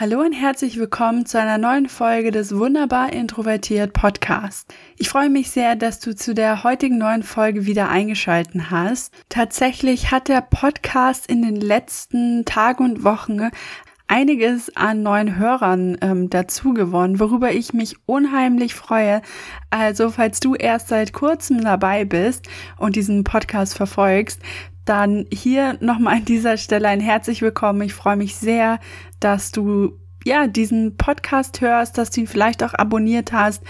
Hallo und herzlich willkommen zu einer neuen Folge des Wunderbar Introvertiert Podcast. Ich freue mich sehr, dass du zu der heutigen neuen Folge wieder eingeschalten hast. Tatsächlich hat der Podcast in den letzten Tagen und Wochen einiges an neuen Hörern ähm, dazu gewonnen, worüber ich mich unheimlich freue. Also, falls du erst seit kurzem dabei bist und diesen Podcast verfolgst, dann hier nochmal an dieser Stelle ein herzlich willkommen. Ich freue mich sehr, dass du ja diesen Podcast hörst, dass du ihn vielleicht auch abonniert hast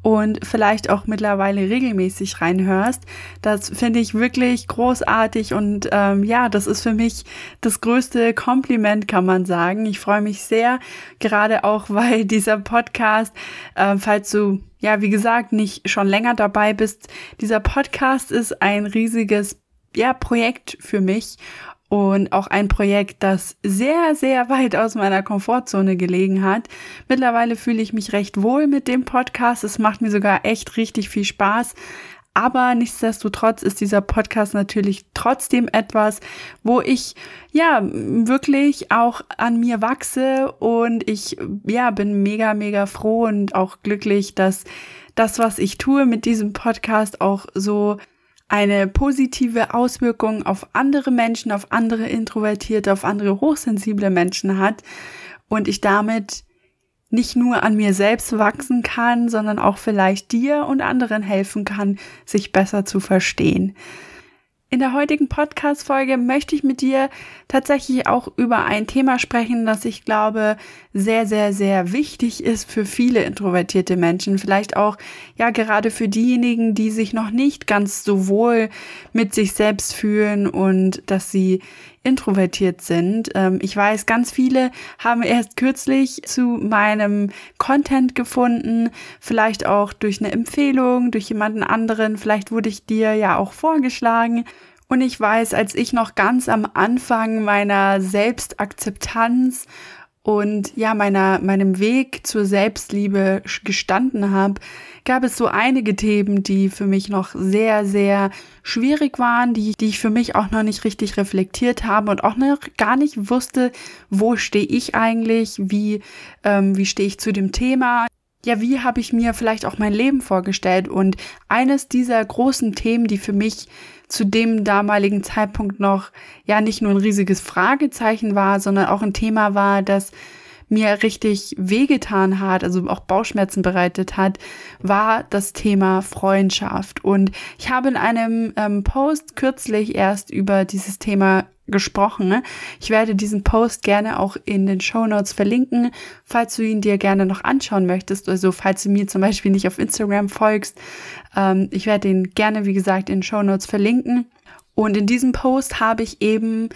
und vielleicht auch mittlerweile regelmäßig reinhörst. Das finde ich wirklich großartig und ähm, ja, das ist für mich das größte Kompliment, kann man sagen. Ich freue mich sehr, gerade auch, weil dieser Podcast, äh, falls du ja, wie gesagt, nicht schon länger dabei bist, dieser Podcast ist ein riesiges ja, Projekt für mich und auch ein Projekt, das sehr, sehr weit aus meiner Komfortzone gelegen hat. Mittlerweile fühle ich mich recht wohl mit dem Podcast. Es macht mir sogar echt richtig viel Spaß. Aber nichtsdestotrotz ist dieser Podcast natürlich trotzdem etwas, wo ich ja wirklich auch an mir wachse und ich ja bin mega, mega froh und auch glücklich, dass das, was ich tue mit diesem Podcast auch so eine positive Auswirkung auf andere Menschen, auf andere introvertierte, auf andere hochsensible Menschen hat und ich damit nicht nur an mir selbst wachsen kann, sondern auch vielleicht dir und anderen helfen kann, sich besser zu verstehen. In der heutigen Podcast-Folge möchte ich mit dir tatsächlich auch über ein Thema sprechen, das ich glaube sehr, sehr, sehr wichtig ist für viele introvertierte Menschen. Vielleicht auch, ja, gerade für diejenigen, die sich noch nicht ganz so wohl mit sich selbst fühlen und dass sie introvertiert sind. Ähm, ich weiß, ganz viele haben erst kürzlich zu meinem Content gefunden, vielleicht auch durch eine Empfehlung, durch jemanden anderen, vielleicht wurde ich dir ja auch vorgeschlagen. Und ich weiß, als ich noch ganz am Anfang meiner Selbstakzeptanz und ja, meiner, meinem Weg zur Selbstliebe gestanden habe, gab es so einige Themen, die für mich noch sehr, sehr schwierig waren, die, die ich für mich auch noch nicht richtig reflektiert habe und auch noch gar nicht wusste, wo stehe ich eigentlich, wie, ähm, wie stehe ich zu dem Thema. Ja, wie habe ich mir vielleicht auch mein Leben vorgestellt? Und eines dieser großen Themen, die für mich zu dem damaligen Zeitpunkt noch ja nicht nur ein riesiges Fragezeichen war, sondern auch ein Thema war, das mir richtig wehgetan hat, also auch Bauchschmerzen bereitet hat, war das Thema Freundschaft. Und ich habe in einem ähm, Post kürzlich erst über dieses Thema gesprochen. Ich werde diesen Post gerne auch in den Show Notes verlinken, falls du ihn dir gerne noch anschauen möchtest. Also falls du mir zum Beispiel nicht auf Instagram folgst. Ähm, ich werde ihn gerne, wie gesagt, in den Show Notes verlinken. Und in diesem Post habe ich eben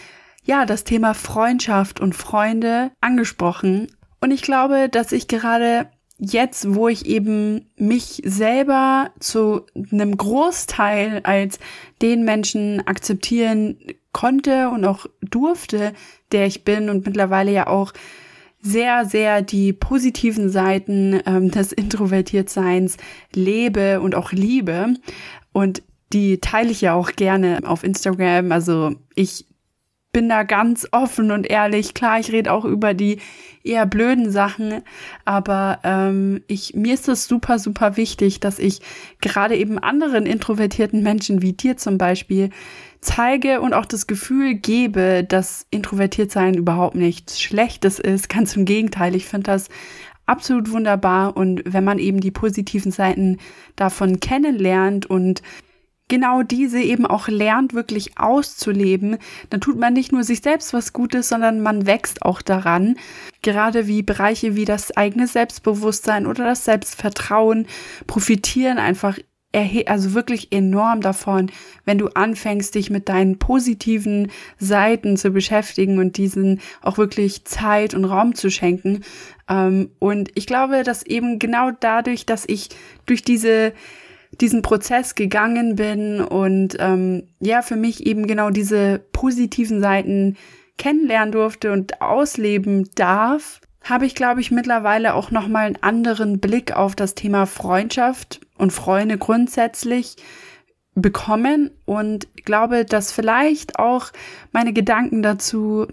ja, das Thema Freundschaft und Freunde angesprochen. Und ich glaube, dass ich gerade jetzt, wo ich eben mich selber zu einem Großteil als den Menschen akzeptieren konnte und auch durfte, der ich bin und mittlerweile ja auch sehr, sehr die positiven Seiten ähm, des Introvertiertseins lebe und auch liebe. Und die teile ich ja auch gerne auf Instagram. Also ich bin da ganz offen und ehrlich. Klar, ich rede auch über die eher blöden Sachen, aber ähm, ich mir ist es super super wichtig, dass ich gerade eben anderen introvertierten Menschen wie dir zum Beispiel zeige und auch das Gefühl gebe, dass introvertiert sein überhaupt nichts Schlechtes ist. Ganz im Gegenteil, ich finde das absolut wunderbar und wenn man eben die positiven Seiten davon kennenlernt und genau diese eben auch lernt, wirklich auszuleben, dann tut man nicht nur sich selbst was Gutes, sondern man wächst auch daran. Gerade wie Bereiche wie das eigene Selbstbewusstsein oder das Selbstvertrauen profitieren einfach also wirklich enorm davon, wenn du anfängst, dich mit deinen positiven Seiten zu beschäftigen und diesen auch wirklich Zeit und Raum zu schenken. Ähm, und ich glaube, dass eben genau dadurch, dass ich durch diese diesen Prozess gegangen bin und ähm, ja, für mich eben genau diese positiven Seiten kennenlernen durfte und ausleben darf, habe ich, glaube ich, mittlerweile auch nochmal einen anderen Blick auf das Thema Freundschaft und Freunde grundsätzlich bekommen und glaube, dass vielleicht auch meine Gedanken dazu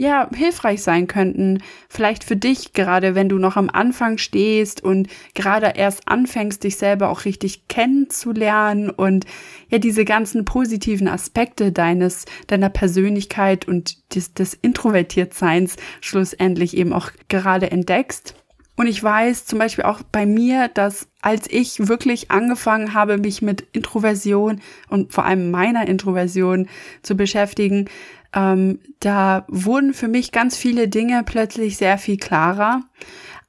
ja, hilfreich sein könnten. Vielleicht für dich, gerade wenn du noch am Anfang stehst und gerade erst anfängst, dich selber auch richtig kennenzulernen und ja, diese ganzen positiven Aspekte deines, deiner Persönlichkeit und des, des Introvertiertseins schlussendlich eben auch gerade entdeckst. Und ich weiß zum Beispiel auch bei mir, dass als ich wirklich angefangen habe, mich mit Introversion und vor allem meiner Introversion zu beschäftigen, ähm, da wurden für mich ganz viele Dinge plötzlich sehr viel klarer.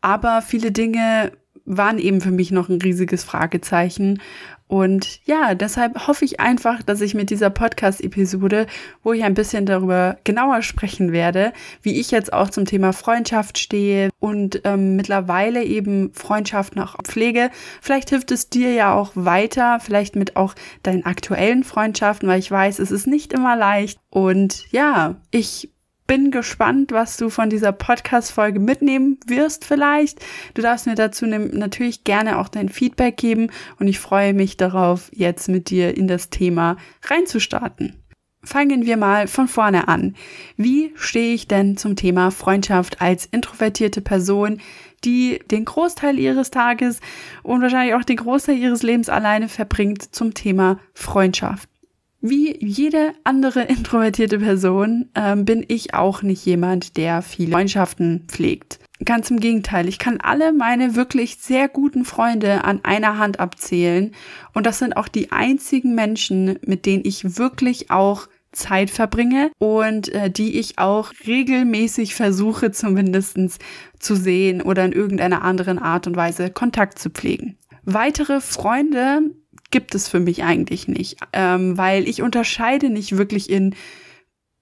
Aber viele Dinge waren eben für mich noch ein riesiges Fragezeichen. Und ja, deshalb hoffe ich einfach, dass ich mit dieser Podcast-Episode, wo ich ein bisschen darüber genauer sprechen werde, wie ich jetzt auch zum Thema Freundschaft stehe und ähm, mittlerweile eben Freundschaften auch pflege, vielleicht hilft es dir ja auch weiter, vielleicht mit auch deinen aktuellen Freundschaften, weil ich weiß, es ist nicht immer leicht. Und ja, ich bin gespannt, was du von dieser Podcast-Folge mitnehmen wirst vielleicht. Du darfst mir dazu natürlich gerne auch dein Feedback geben und ich freue mich darauf, jetzt mit dir in das Thema reinzustarten. Fangen wir mal von vorne an. Wie stehe ich denn zum Thema Freundschaft als introvertierte Person, die den Großteil ihres Tages und wahrscheinlich auch den Großteil ihres Lebens alleine verbringt zum Thema Freundschaft? Wie jede andere introvertierte Person ähm, bin ich auch nicht jemand, der viele Freundschaften pflegt. Ganz im Gegenteil, ich kann alle meine wirklich sehr guten Freunde an einer Hand abzählen und das sind auch die einzigen Menschen, mit denen ich wirklich auch Zeit verbringe und äh, die ich auch regelmäßig versuche zumindestens zu sehen oder in irgendeiner anderen Art und Weise Kontakt zu pflegen. Weitere Freunde gibt es für mich eigentlich nicht, ähm, weil ich unterscheide nicht wirklich in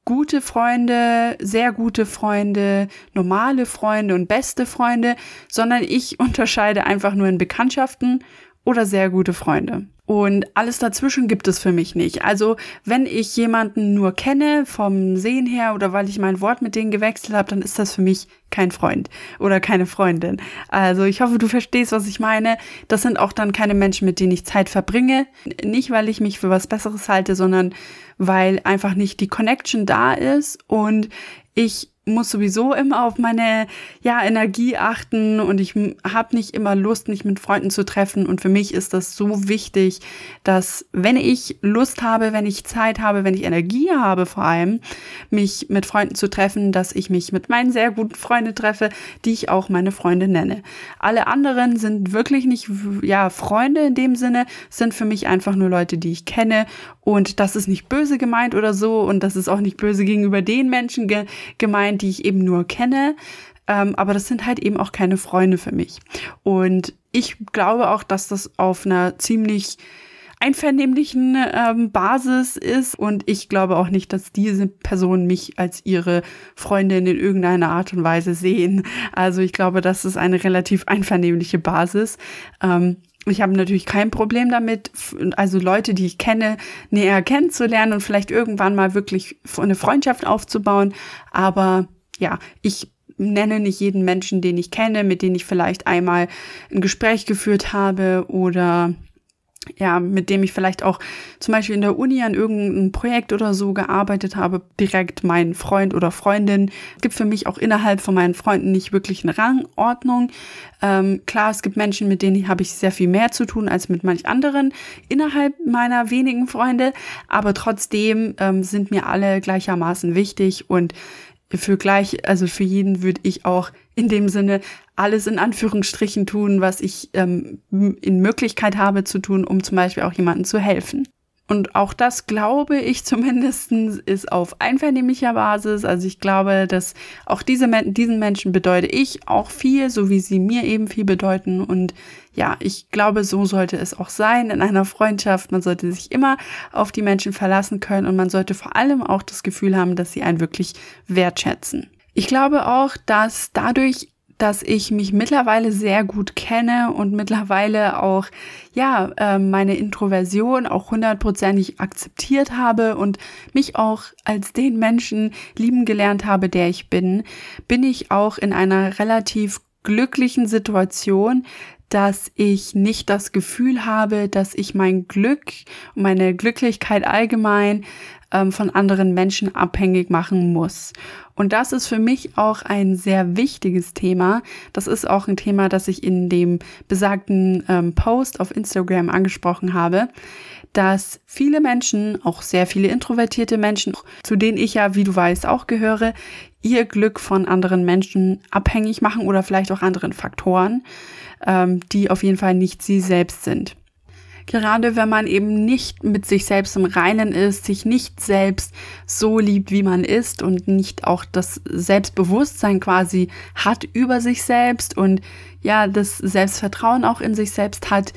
gute Freunde, sehr gute Freunde, normale Freunde und beste Freunde, sondern ich unterscheide einfach nur in Bekanntschaften oder sehr gute Freunde. Und alles dazwischen gibt es für mich nicht. Also wenn ich jemanden nur kenne vom Sehen her oder weil ich mein Wort mit denen gewechselt habe, dann ist das für mich kein Freund oder keine Freundin. Also ich hoffe, du verstehst, was ich meine. Das sind auch dann keine Menschen, mit denen ich Zeit verbringe. Nicht, weil ich mich für was Besseres halte, sondern weil einfach nicht die Connection da ist und ich muss sowieso immer auf meine ja Energie achten und ich habe nicht immer Lust, mich mit Freunden zu treffen. Und für mich ist das so wichtig, dass wenn ich Lust habe, wenn ich Zeit habe, wenn ich Energie habe, vor allem mich mit Freunden zu treffen, dass ich mich mit meinen sehr guten Freunden treffe, die ich auch meine Freunde nenne. Alle anderen sind wirklich nicht ja Freunde in dem Sinne, sind für mich einfach nur Leute, die ich kenne. Und das ist nicht böse gemeint oder so und das ist auch nicht böse gegenüber den Menschen ge gemeint die ich eben nur kenne. Ähm, aber das sind halt eben auch keine Freunde für mich. Und ich glaube auch, dass das auf einer ziemlich einvernehmlichen ähm, Basis ist. Und ich glaube auch nicht, dass diese Personen mich als ihre Freundin in irgendeiner Art und Weise sehen. Also ich glaube, das ist eine relativ einvernehmliche Basis. Ähm, ich habe natürlich kein Problem damit, also Leute, die ich kenne, näher kennenzulernen und vielleicht irgendwann mal wirklich eine Freundschaft aufzubauen. Aber ja, ich nenne nicht jeden Menschen, den ich kenne, mit dem ich vielleicht einmal ein Gespräch geführt habe oder ja, mit dem ich vielleicht auch zum Beispiel in der Uni an irgendeinem Projekt oder so gearbeitet habe, direkt mein Freund oder Freundin. Es gibt für mich auch innerhalb von meinen Freunden nicht wirklich eine Rangordnung. Ähm, klar, es gibt Menschen, mit denen habe ich sehr viel mehr zu tun als mit manch anderen innerhalb meiner wenigen Freunde, aber trotzdem ähm, sind mir alle gleichermaßen wichtig und für gleich, also für jeden würde ich auch in dem Sinne alles in Anführungsstrichen tun, was ich ähm, in Möglichkeit habe zu tun, um zum Beispiel auch jemandem zu helfen. Und auch das glaube ich zumindestens ist auf einvernehmlicher Basis. Also ich glaube, dass auch diese, diesen Menschen bedeute ich auch viel, so wie sie mir eben viel bedeuten. Und ja, ich glaube, so sollte es auch sein in einer Freundschaft. Man sollte sich immer auf die Menschen verlassen können und man sollte vor allem auch das Gefühl haben, dass sie einen wirklich wertschätzen. Ich glaube auch, dass dadurch dass ich mich mittlerweile sehr gut kenne und mittlerweile auch, ja, äh, meine Introversion auch hundertprozentig akzeptiert habe und mich auch als den Menschen lieben gelernt habe, der ich bin, bin ich auch in einer relativ glücklichen Situation, dass ich nicht das Gefühl habe, dass ich mein Glück und meine Glücklichkeit allgemein ähm, von anderen Menschen abhängig machen muss. Und das ist für mich auch ein sehr wichtiges Thema. Das ist auch ein Thema, das ich in dem besagten ähm, Post auf Instagram angesprochen habe dass viele Menschen, auch sehr viele introvertierte Menschen, zu denen ich ja, wie du weißt, auch gehöre, ihr Glück von anderen Menschen abhängig machen oder vielleicht auch anderen Faktoren, ähm, die auf jeden Fall nicht sie selbst sind. Gerade wenn man eben nicht mit sich selbst im Reinen ist, sich nicht selbst so liebt, wie man ist und nicht auch das Selbstbewusstsein quasi hat über sich selbst und ja, das Selbstvertrauen auch in sich selbst hat,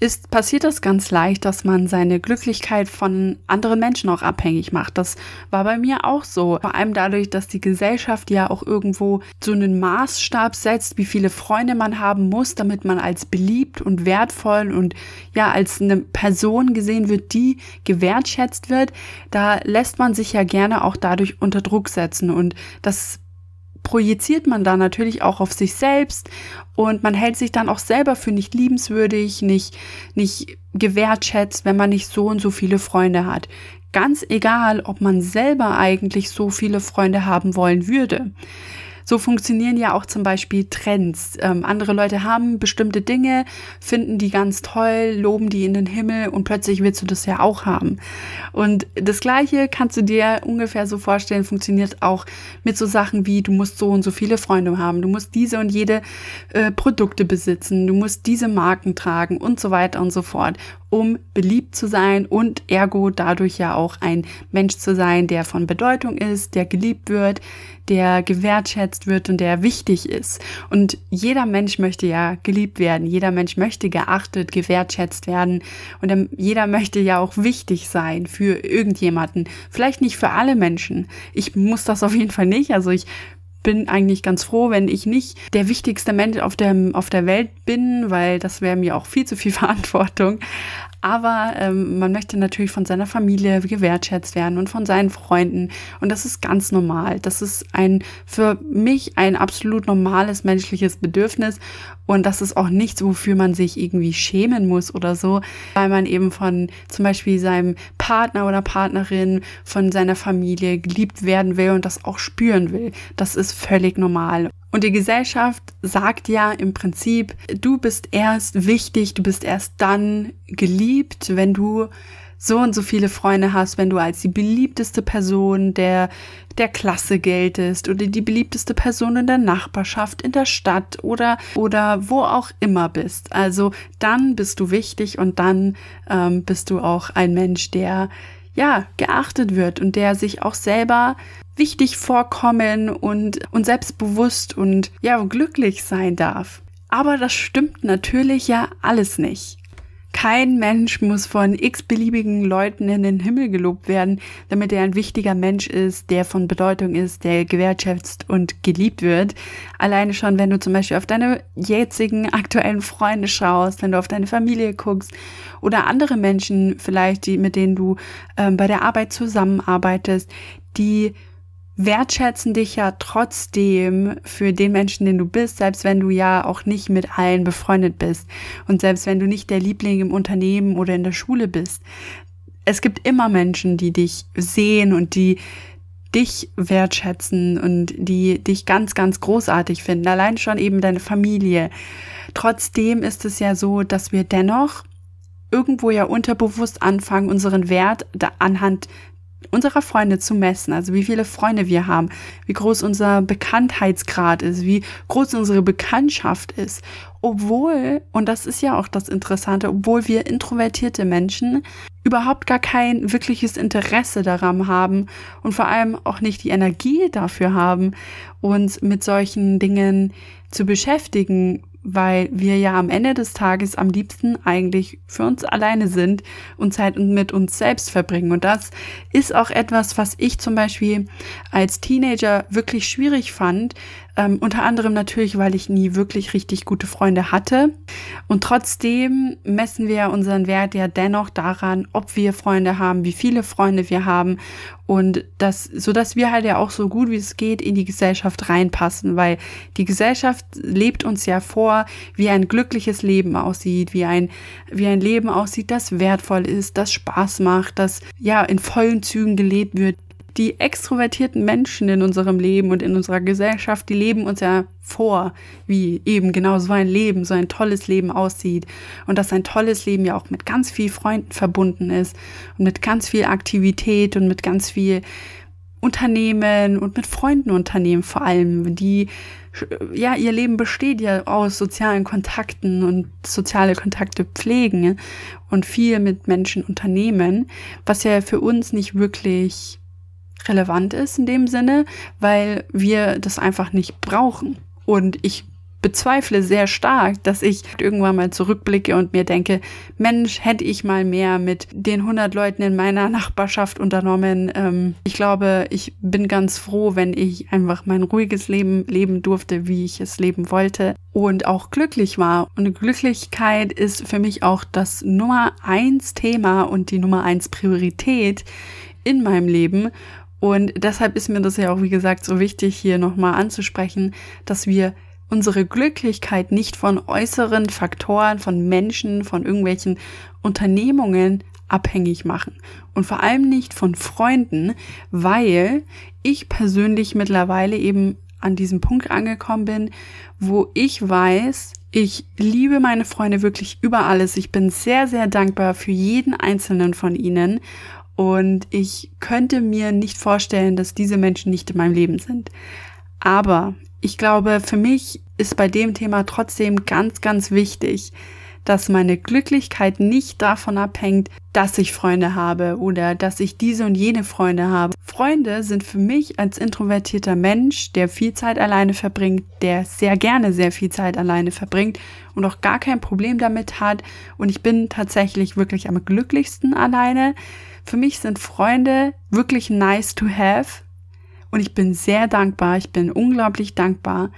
ist, passiert das ganz leicht, dass man seine Glücklichkeit von anderen Menschen auch abhängig macht. Das war bei mir auch so. Vor allem dadurch, dass die Gesellschaft ja auch irgendwo so einen Maßstab setzt, wie viele Freunde man haben muss, damit man als beliebt und wertvoll und ja, als eine Person gesehen wird, die gewertschätzt wird. Da lässt man sich ja gerne auch dadurch unter Druck setzen und das projiziert man da natürlich auch auf sich selbst und man hält sich dann auch selber für nicht liebenswürdig, nicht, nicht gewertschätzt, wenn man nicht so und so viele Freunde hat. Ganz egal, ob man selber eigentlich so viele Freunde haben wollen würde. So funktionieren ja auch zum Beispiel Trends. Ähm, andere Leute haben bestimmte Dinge, finden die ganz toll, loben die in den Himmel und plötzlich willst du das ja auch haben. Und das Gleiche kannst du dir ungefähr so vorstellen, funktioniert auch mit so Sachen wie, du musst so und so viele Freunde haben, du musst diese und jede äh, Produkte besitzen, du musst diese Marken tragen und so weiter und so fort um beliebt zu sein und ergo dadurch ja auch ein Mensch zu sein, der von Bedeutung ist, der geliebt wird, der gewertschätzt wird und der wichtig ist. Und jeder Mensch möchte ja geliebt werden, jeder Mensch möchte geachtet, gewertschätzt werden und jeder möchte ja auch wichtig sein für irgendjemanden. Vielleicht nicht für alle Menschen. Ich muss das auf jeden Fall nicht. Also ich bin eigentlich ganz froh, wenn ich nicht der wichtigste Mensch auf der, auf der Welt bin, weil das wäre mir auch viel zu viel Verantwortung. Aber ähm, man möchte natürlich von seiner Familie gewertschätzt werden und von seinen Freunden. Und das ist ganz normal. Das ist ein für mich ein absolut normales menschliches Bedürfnis. Und das ist auch nichts, wofür man sich irgendwie schämen muss oder so, weil man eben von zum Beispiel seinem Partner oder Partnerin, von seiner Familie geliebt werden will und das auch spüren will. Das ist völlig normal. Und die Gesellschaft sagt ja im Prinzip, du bist erst wichtig, du bist erst dann geliebt, wenn du so und so viele Freunde hast, wenn du als die beliebteste Person der, der Klasse geltest oder die beliebteste Person in der Nachbarschaft, in der Stadt oder, oder wo auch immer bist. Also dann bist du wichtig und dann ähm, bist du auch ein Mensch, der ja geachtet wird und der sich auch selber wichtig vorkommen und, und selbstbewusst und ja, glücklich sein darf. Aber das stimmt natürlich ja alles nicht. Kein Mensch muss von x-beliebigen Leuten in den Himmel gelobt werden, damit er ein wichtiger Mensch ist, der von Bedeutung ist, der gewertschätzt und geliebt wird. Alleine schon, wenn du zum Beispiel auf deine jetzigen aktuellen Freunde schaust, wenn du auf deine Familie guckst oder andere Menschen vielleicht, die, mit denen du ähm, bei der Arbeit zusammenarbeitest, die wertschätzen dich ja trotzdem für den Menschen, den du bist, selbst wenn du ja auch nicht mit allen befreundet bist und selbst wenn du nicht der Liebling im Unternehmen oder in der Schule bist. Es gibt immer Menschen, die dich sehen und die dich wertschätzen und die dich ganz, ganz großartig finden. Allein schon eben deine Familie. Trotzdem ist es ja so, dass wir dennoch irgendwo ja unterbewusst anfangen, unseren Wert anhand unserer Freunde zu messen, also wie viele Freunde wir haben, wie groß unser Bekanntheitsgrad ist, wie groß unsere Bekanntschaft ist. Obwohl, und das ist ja auch das Interessante, obwohl wir introvertierte Menschen überhaupt gar kein wirkliches Interesse daran haben und vor allem auch nicht die Energie dafür haben, uns mit solchen Dingen zu beschäftigen, weil wir ja am Ende des Tages am liebsten eigentlich für uns alleine sind und Zeit mit uns selbst verbringen. Und das ist auch etwas, was ich zum Beispiel als Teenager wirklich schwierig fand, Ähm, unter anderem natürlich, weil ich nie wirklich richtig gute Freunde hatte. Und trotzdem messen wir unseren Wert ja dennoch daran, ob wir Freunde haben, wie viele Freunde wir haben und das, so dass wir halt ja auch so gut wie es geht in die Gesellschaft reinpassen, weil die Gesellschaft lebt uns ja vor, wie ein glückliches Leben aussieht, wie ein, wie ein Leben aussieht, das wertvoll ist, das Spaß macht, das ja in vollen Zügen gelebt wird die extrovertierten Menschen in unserem Leben und in unserer Gesellschaft, die leben uns ja vor, wie eben genau so ein Leben, so ein tolles Leben aussieht. Und dass ein tolles Leben ja auch mit ganz viel Freunden verbunden ist und mit ganz viel Aktivität und mit ganz viel Unternehmen und mit Freundenunternehmen vor allem, die ja, ihr Leben besteht ja aus sozialen Kontakten und soziale Kontakte pflegen und viel mit Menschen unternehmen, was ja für uns nicht wirklich relevant ist in dem Sinne, weil wir das einfach nicht brauchen. Und ich bezweifle sehr stark, dass ich irgendwann mal zurückblicke und mir denke, Mensch, hätte ich mal mehr mit den 100 Leuten in meiner Nachbarschaft unternommen. Ähm, ich glaube, ich bin ganz froh, wenn ich einfach mein ruhiges Leben leben durfte, wie ich es leben wollte und auch glücklich war. Und Glücklichkeit ist für mich auch das Nummer eins Thema und die Nummer eins Priorität in meinem Leben. Und deshalb ist mir das ja auch, wie gesagt, so wichtig, hier nochmal anzusprechen, dass wir unsere Glücklichkeit nicht von äußeren Faktoren, von Menschen, von irgendwelchen Unternehmungen abhängig machen. Und vor allem nicht von Freunden, weil ich persönlich mittlerweile eben an diesem Punkt angekommen bin, wo ich weiß, ich liebe meine Freunde wirklich über alles. Ich bin sehr, sehr dankbar für jeden einzelnen von ihnen und ich könnte mir nicht vorstellen, dass diese Menschen nicht in meinem Leben sind. Aber ich glaube, für mich ist bei dem Thema trotzdem ganz, ganz wichtig, dass meine Glücklichkeit nicht davon abhängt, dass ich Freunde habe oder dass ich diese und jene Freunde habe. Freunde sind für mich als introvertierter Mensch, der viel Zeit alleine verbringt, der sehr gerne sehr viel Zeit alleine verbringt und auch gar kein Problem damit hat. Und ich bin tatsächlich wirklich am glücklichsten alleine für mich sind Freunde wirklich nice to have und ich bin sehr dankbar, ich bin unglaublich dankbar,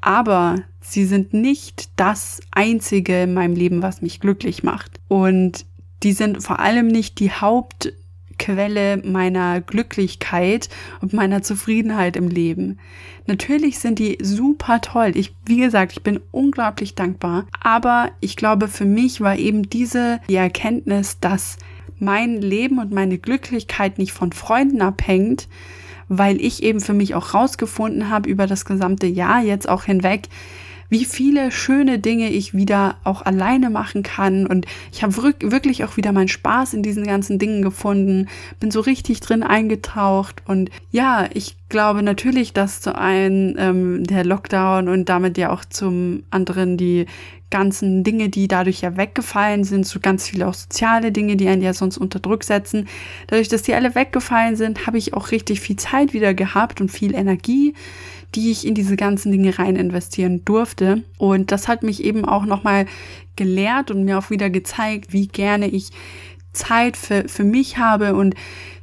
aber sie sind nicht das Einzige in meinem Leben, was mich glücklich macht. Und die sind vor allem nicht die Hauptquelle meiner Glücklichkeit und meiner Zufriedenheit im Leben. Natürlich sind die super toll. Ich, wie gesagt, ich bin unglaublich dankbar. Aber ich glaube, für mich war eben diese die Erkenntnis, dass mein Leben und meine Glücklichkeit nicht von Freunden abhängt, weil ich eben für mich auch rausgefunden habe über das gesamte Jahr jetzt auch hinweg, wie viele schöne Dinge ich wieder auch alleine machen kann. Und ich habe wirklich auch wieder meinen Spaß in diesen ganzen Dingen gefunden, bin so richtig drin eingetaucht. Und ja, ich glaube natürlich, dass zu einem ähm, der Lockdown und damit ja auch zum anderen die ganzen Dinge, die dadurch ja weggefallen sind, so ganz viele auch soziale Dinge, die einen ja sonst unter Druck setzen. Dadurch, dass die alle weggefallen sind, habe ich auch richtig viel Zeit wieder gehabt und viel Energie die ich in diese ganzen Dinge rein investieren durfte. Und das hat mich eben auch nochmal gelehrt und mir auch wieder gezeigt, wie gerne ich Zeit für, für mich habe und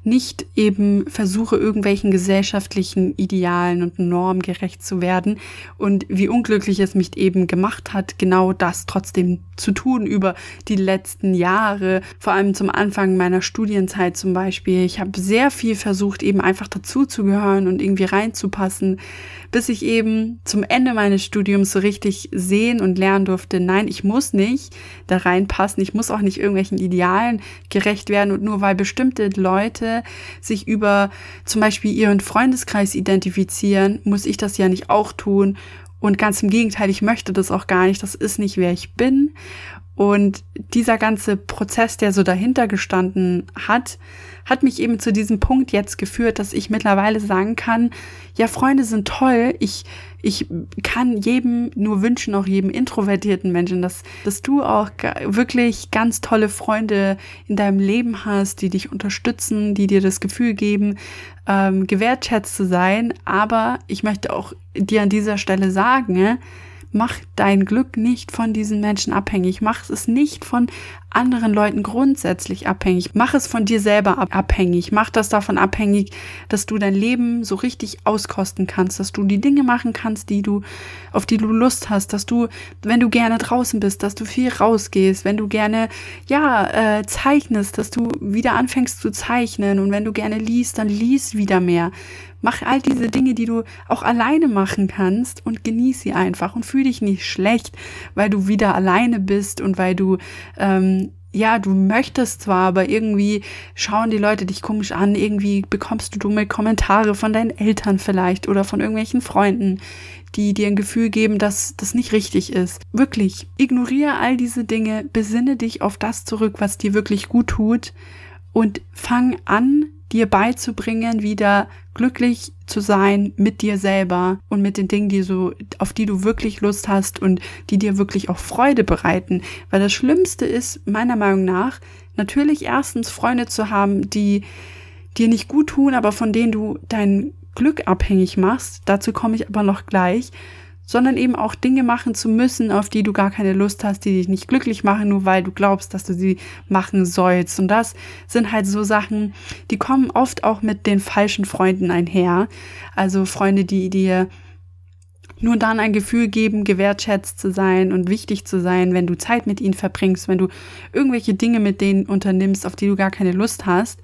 nicht eben versuche, irgendwelchen gesellschaftlichen Idealen und Normen gerecht zu werden. Und wie unglücklich es mich eben gemacht hat, genau das trotzdem zu tun über die letzten Jahre, vor allem zum Anfang meiner Studienzeit zum Beispiel. Ich habe sehr viel versucht, eben einfach dazuzugehören und irgendwie reinzupassen, bis ich eben zum Ende meines Studiums so richtig sehen und lernen durfte, nein, ich muss nicht da reinpassen, ich muss auch nicht irgendwelchen Idealen gerecht werden. Und nur weil bestimmte Leute sich über zum Beispiel ihren Freundeskreis identifizieren, muss ich das ja nicht auch tun. Und ganz im Gegenteil, ich möchte das auch gar nicht. Das ist nicht, wer ich bin. Und dieser ganze Prozess, der so dahinter gestanden hat, hat mich eben zu diesem Punkt jetzt geführt, dass ich mittlerweile sagen kann, ja, Freunde sind toll. Ich, ich kann jedem nur wünschen, auch jedem introvertierten Menschen, dass, dass du auch wirklich ganz tolle Freunde in deinem Leben hast, die dich unterstützen, die dir das Gefühl geben, ähm, gewertschätzt zu sein. Aber ich möchte auch dir an dieser Stelle sagen, mach dein Glück nicht von diesen Menschen abhängig. Mach es nicht von anderen Leuten grundsätzlich abhängig. Mach es von dir selber abhängig. Mach das davon abhängig, dass du dein Leben so richtig auskosten kannst, dass du die Dinge machen kannst, die du, auf die du Lust hast, dass du, wenn du gerne draußen bist, dass du viel rausgehst, wenn du gerne, ja, äh, zeichnest, dass du wieder anfängst zu zeichnen und wenn du gerne liest, dann liest wieder mehr. Mach all diese Dinge, die du auch alleine machen kannst und genieß sie einfach und fühl dich nicht schlecht, weil du wieder alleine bist und weil du ähm, ja, du möchtest zwar, aber irgendwie schauen die Leute dich komisch an, irgendwie bekommst du dumme Kommentare von deinen Eltern vielleicht oder von irgendwelchen Freunden, die dir ein Gefühl geben, dass das nicht richtig ist. Wirklich, ignoriere all diese Dinge, besinne dich auf das zurück, was dir wirklich gut tut und fang an, dir beizubringen, wieder glücklich zu sein mit dir selber und mit den Dingen, die so, auf die du wirklich Lust hast und die dir wirklich auch Freude bereiten. Weil das Schlimmste ist, meiner Meinung nach, natürlich erstens Freunde zu haben, die dir nicht gut tun, aber von denen du dein Glück abhängig machst. Dazu komme ich aber noch gleich sondern eben auch Dinge machen zu müssen, auf die du gar keine Lust hast, die dich nicht glücklich machen, nur weil du glaubst, dass du sie machen sollst. Und das sind halt so Sachen, die kommen oft auch mit den falschen Freunden einher. Also Freunde, die dir nur dann ein Gefühl geben, gewertschätzt zu sein und wichtig zu sein, wenn du Zeit mit ihnen verbringst, wenn du irgendwelche Dinge mit denen unternimmst, auf die du gar keine Lust hast.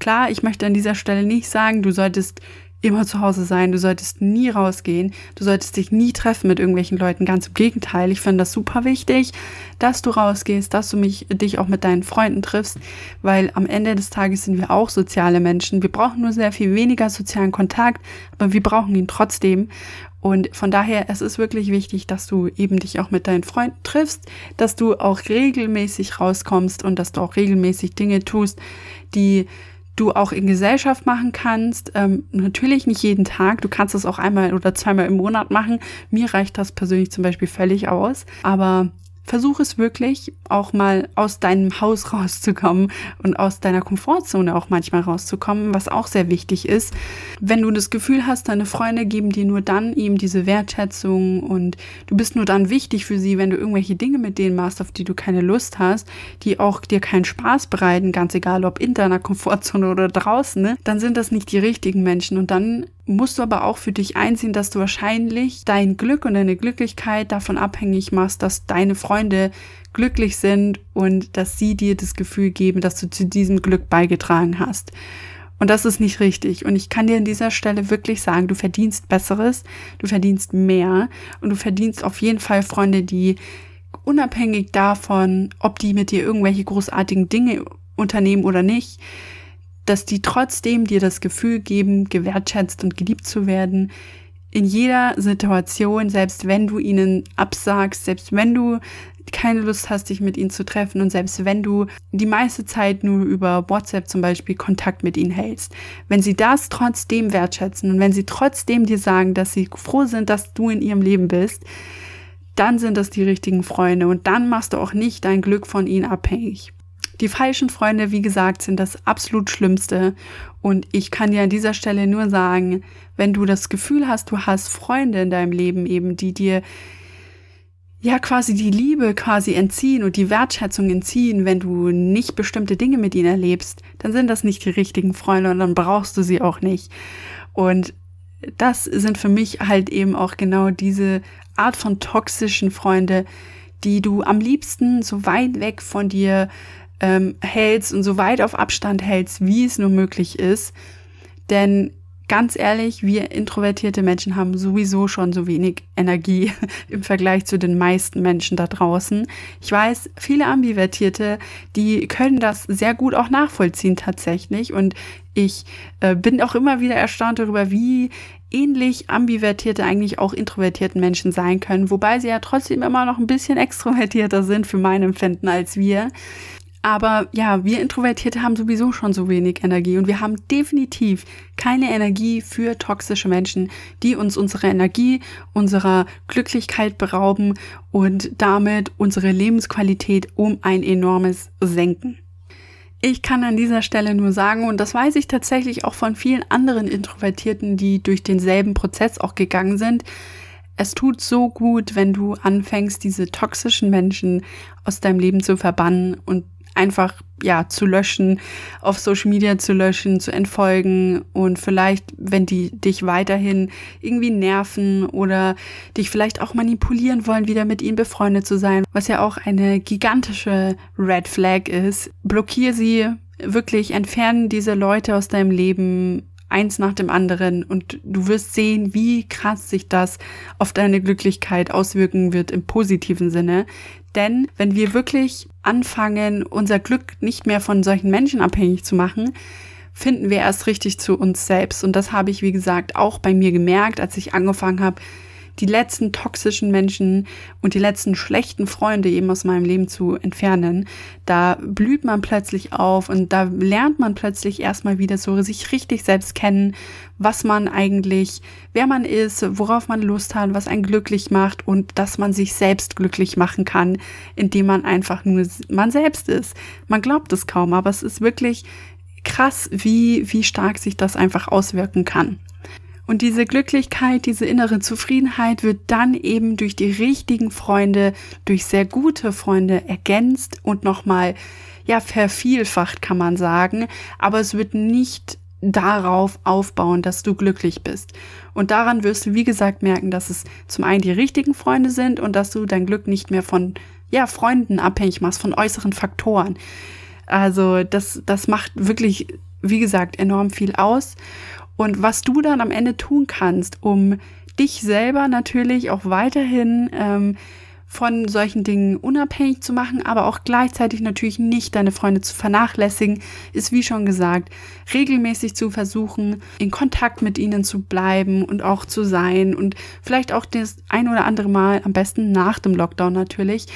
Klar, ich möchte an dieser Stelle nicht sagen, du solltest immer zu Hause sein, du solltest nie rausgehen, du solltest dich nie treffen mit irgendwelchen Leuten. Ganz im Gegenteil, ich finde das super wichtig, dass du rausgehst, dass du mich, dich auch mit deinen Freunden triffst, weil am Ende des Tages sind wir auch soziale Menschen. Wir brauchen nur sehr viel weniger sozialen Kontakt, aber wir brauchen ihn trotzdem. Und von daher, es ist wirklich wichtig, dass du eben dich auch mit deinen Freunden triffst, dass du auch regelmäßig rauskommst und dass du auch regelmäßig Dinge tust, die du auch in Gesellschaft machen kannst. Ähm, natürlich nicht jeden Tag. Du kannst es auch einmal oder zweimal im Monat machen. Mir reicht das persönlich zum Beispiel völlig aus. Aber versuch es wirklich, auch mal aus deinem Haus rauszukommen und aus deiner Komfortzone auch manchmal rauszukommen, was auch sehr wichtig ist. Wenn du das Gefühl hast, deine Freunde geben dir nur dann eben diese Wertschätzung und du bist nur dann wichtig für sie, wenn du irgendwelche Dinge mit denen machst, auf die du keine Lust hast, die auch dir keinen Spaß bereiten, ganz egal ob in deiner Komfortzone oder draußen, ne? dann sind das nicht die richtigen Menschen und dann musst du aber auch für dich einsehen, dass du wahrscheinlich dein Glück und deine Glücklichkeit davon abhängig machst, dass deine Freunde glücklich sind und dass sie dir das Gefühl geben, dass du zu diesem Glück beigetragen hast. Und das ist nicht richtig. Und ich kann dir an dieser Stelle wirklich sagen, du verdienst Besseres, du verdienst mehr und du verdienst auf jeden Fall Freunde, die unabhängig davon, ob die mit dir irgendwelche großartigen Dinge unternehmen oder nicht, dass die trotzdem dir das Gefühl geben, gewertschätzt und geliebt zu werden. In jeder Situation, selbst wenn du ihnen absagst, selbst wenn du keine Lust hast, dich mit ihnen zu treffen und selbst wenn du die meiste Zeit nur über WhatsApp zum Beispiel Kontakt mit ihnen hältst, wenn sie das trotzdem wertschätzen und wenn sie trotzdem dir sagen, dass sie froh sind, dass du in ihrem Leben bist, dann sind das die richtigen Freunde und dann machst du auch nicht dein Glück von ihnen abhängig. Die falschen Freunde, wie gesagt, sind das absolut Schlimmste. Und ich kann dir an dieser Stelle nur sagen, wenn du das Gefühl hast, du hast Freunde in deinem Leben eben, die dir ja quasi die Liebe quasi entziehen und die Wertschätzung entziehen, wenn du nicht bestimmte Dinge mit ihnen erlebst, dann sind das nicht die richtigen Freunde und dann brauchst du sie auch nicht. Und das sind für mich halt eben auch genau diese Art von toxischen Freunde, die du am liebsten so weit weg von dir ähm, hältst und so weit auf Abstand hältst, wie es nur möglich ist. Denn ganz ehrlich, wir introvertierte Menschen haben sowieso schon so wenig Energie im Vergleich zu den meisten Menschen da draußen. Ich weiß, viele Ambivertierte, die können das sehr gut auch nachvollziehen tatsächlich. Und ich äh, bin auch immer wieder erstaunt darüber, wie ähnlich ambivertierte eigentlich auch introvertierten Menschen sein können, wobei sie ja trotzdem immer noch ein bisschen extrovertierter sind für mein Empfinden als wir. Aber ja, wir Introvertierte haben sowieso schon so wenig Energie und wir haben definitiv keine Energie für toxische Menschen, die uns unsere Energie, unserer Glücklichkeit berauben und damit unsere Lebensqualität um ein enormes senken. Ich kann an dieser Stelle nur sagen, und das weiß ich tatsächlich auch von vielen anderen Introvertierten, die durch denselben Prozess auch gegangen sind, es tut so gut, wenn du anfängst, diese toxischen Menschen aus deinem Leben zu verbannen und einfach ja zu löschen, auf Social Media zu löschen, zu entfolgen und vielleicht, wenn die dich weiterhin irgendwie nerven oder dich vielleicht auch manipulieren wollen, wieder mit ihnen befreundet zu sein, was ja auch eine gigantische Red Flag ist, blockier sie wirklich, entfernen diese Leute aus deinem Leben eins nach dem anderen und du wirst sehen, wie krass sich das auf deine Glücklichkeit auswirken wird im positiven Sinne. Denn wenn wir wirklich anfangen, unser Glück nicht mehr von solchen Menschen abhängig zu machen, finden wir erst richtig zu uns selbst. Und das habe ich, wie gesagt, auch bei mir gemerkt, als ich angefangen habe, die letzten toxischen Menschen und die letzten schlechten Freunde eben aus meinem Leben zu entfernen. Da blüht man plötzlich auf und da lernt man plötzlich erstmal wieder so sich richtig selbst kennen, was man eigentlich, wer man ist, worauf man Lust hat, was einen glücklich macht und dass man sich selbst glücklich machen kann, indem man einfach nur man selbst ist. Man glaubt es kaum, aber es ist wirklich krass, wie, wie stark sich das einfach auswirken kann. Und diese Glücklichkeit, diese innere Zufriedenheit wird dann eben durch die richtigen Freunde, durch sehr gute Freunde ergänzt und nochmal, ja, vervielfacht kann man sagen. Aber es wird nicht darauf aufbauen, dass du glücklich bist. Und daran wirst du, wie gesagt, merken, dass es zum einen die richtigen Freunde sind und dass du dein Glück nicht mehr von, ja, Freunden abhängig machst, von äußeren Faktoren. Also das, das macht wirklich, wie gesagt, enorm viel aus. Und was du dann am Ende tun kannst, um dich selber natürlich auch weiterhin ähm, von solchen Dingen unabhängig zu machen, aber auch gleichzeitig natürlich nicht deine Freunde zu vernachlässigen, ist wie schon gesagt, regelmäßig zu versuchen, in Kontakt mit ihnen zu bleiben und auch zu sein und vielleicht auch das ein oder andere Mal, am besten nach dem Lockdown natürlich,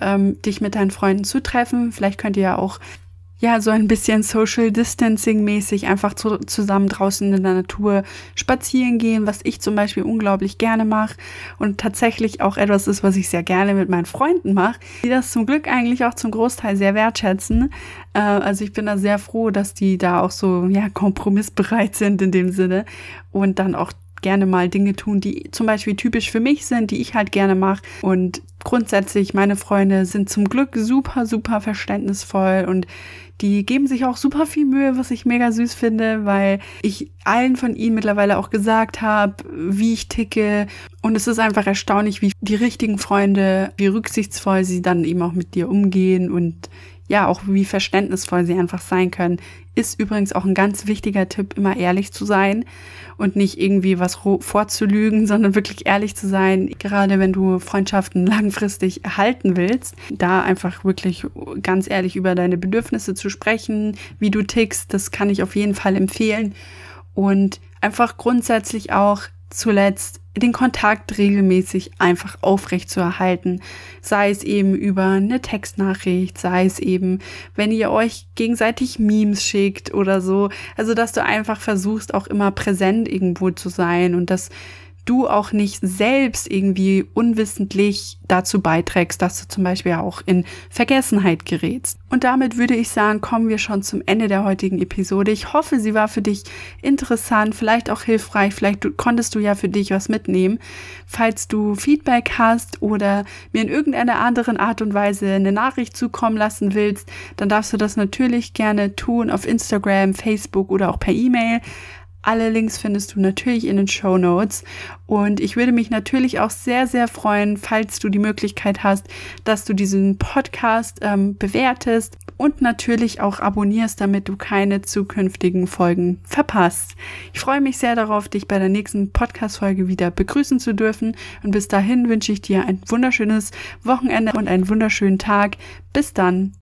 ähm, dich mit deinen Freunden zu treffen. Vielleicht könnt ihr ja auch ja, so ein bisschen Social Distancing mäßig einfach zu, zusammen draußen in der Natur spazieren gehen, was ich zum Beispiel unglaublich gerne mache und tatsächlich auch etwas ist, was ich sehr gerne mit meinen Freunden mache, die das zum Glück eigentlich auch zum Großteil sehr wertschätzen. Äh, also ich bin da sehr froh, dass die da auch so, ja, kompromissbereit sind in dem Sinne und dann auch gerne mal Dinge tun, die zum Beispiel typisch für mich sind, die ich halt gerne mache. Und grundsätzlich, meine Freunde sind zum Glück super, super verständnisvoll und die geben sich auch super viel Mühe, was ich mega süß finde, weil ich allen von ihnen mittlerweile auch gesagt habe, wie ich ticke. Und es ist einfach erstaunlich, wie die richtigen Freunde, wie rücksichtsvoll sie dann eben auch mit dir umgehen und ja, auch wie verständnisvoll sie einfach sein können. Ist übrigens auch ein ganz wichtiger Tipp, immer ehrlich zu sein und nicht irgendwie was vorzulügen, sondern wirklich ehrlich zu sein, gerade wenn du Freundschaften langfristig erhalten willst, da einfach wirklich ganz ehrlich über deine Bedürfnisse zu sprechen, wie du tickst, das kann ich auf jeden Fall empfehlen und einfach grundsätzlich auch zuletzt den Kontakt regelmäßig einfach aufrecht zu erhalten. Sei es eben über eine Textnachricht, sei es eben, wenn ihr euch gegenseitig Memes schickt oder so. Also, dass du einfach versuchst, auch immer präsent irgendwo zu sein und das du auch nicht selbst irgendwie unwissentlich dazu beiträgst, dass du zum Beispiel auch in Vergessenheit gerätst. Und damit würde ich sagen, kommen wir schon zum Ende der heutigen Episode. Ich hoffe, sie war für dich interessant, vielleicht auch hilfreich, vielleicht konntest du ja für dich was mitnehmen. Falls du Feedback hast oder mir in irgendeiner anderen Art und Weise eine Nachricht zukommen lassen willst, dann darfst du das natürlich gerne tun auf Instagram, Facebook oder auch per E-Mail. Alle Links findest du natürlich in den Show Notes. Und ich würde mich natürlich auch sehr, sehr freuen, falls du die Möglichkeit hast, dass du diesen Podcast ähm, bewertest und natürlich auch abonnierst, damit du keine zukünftigen Folgen verpasst. Ich freue mich sehr darauf, dich bei der nächsten Podcast-Folge wieder begrüßen zu dürfen. Und bis dahin wünsche ich dir ein wunderschönes Wochenende und einen wunderschönen Tag. Bis dann.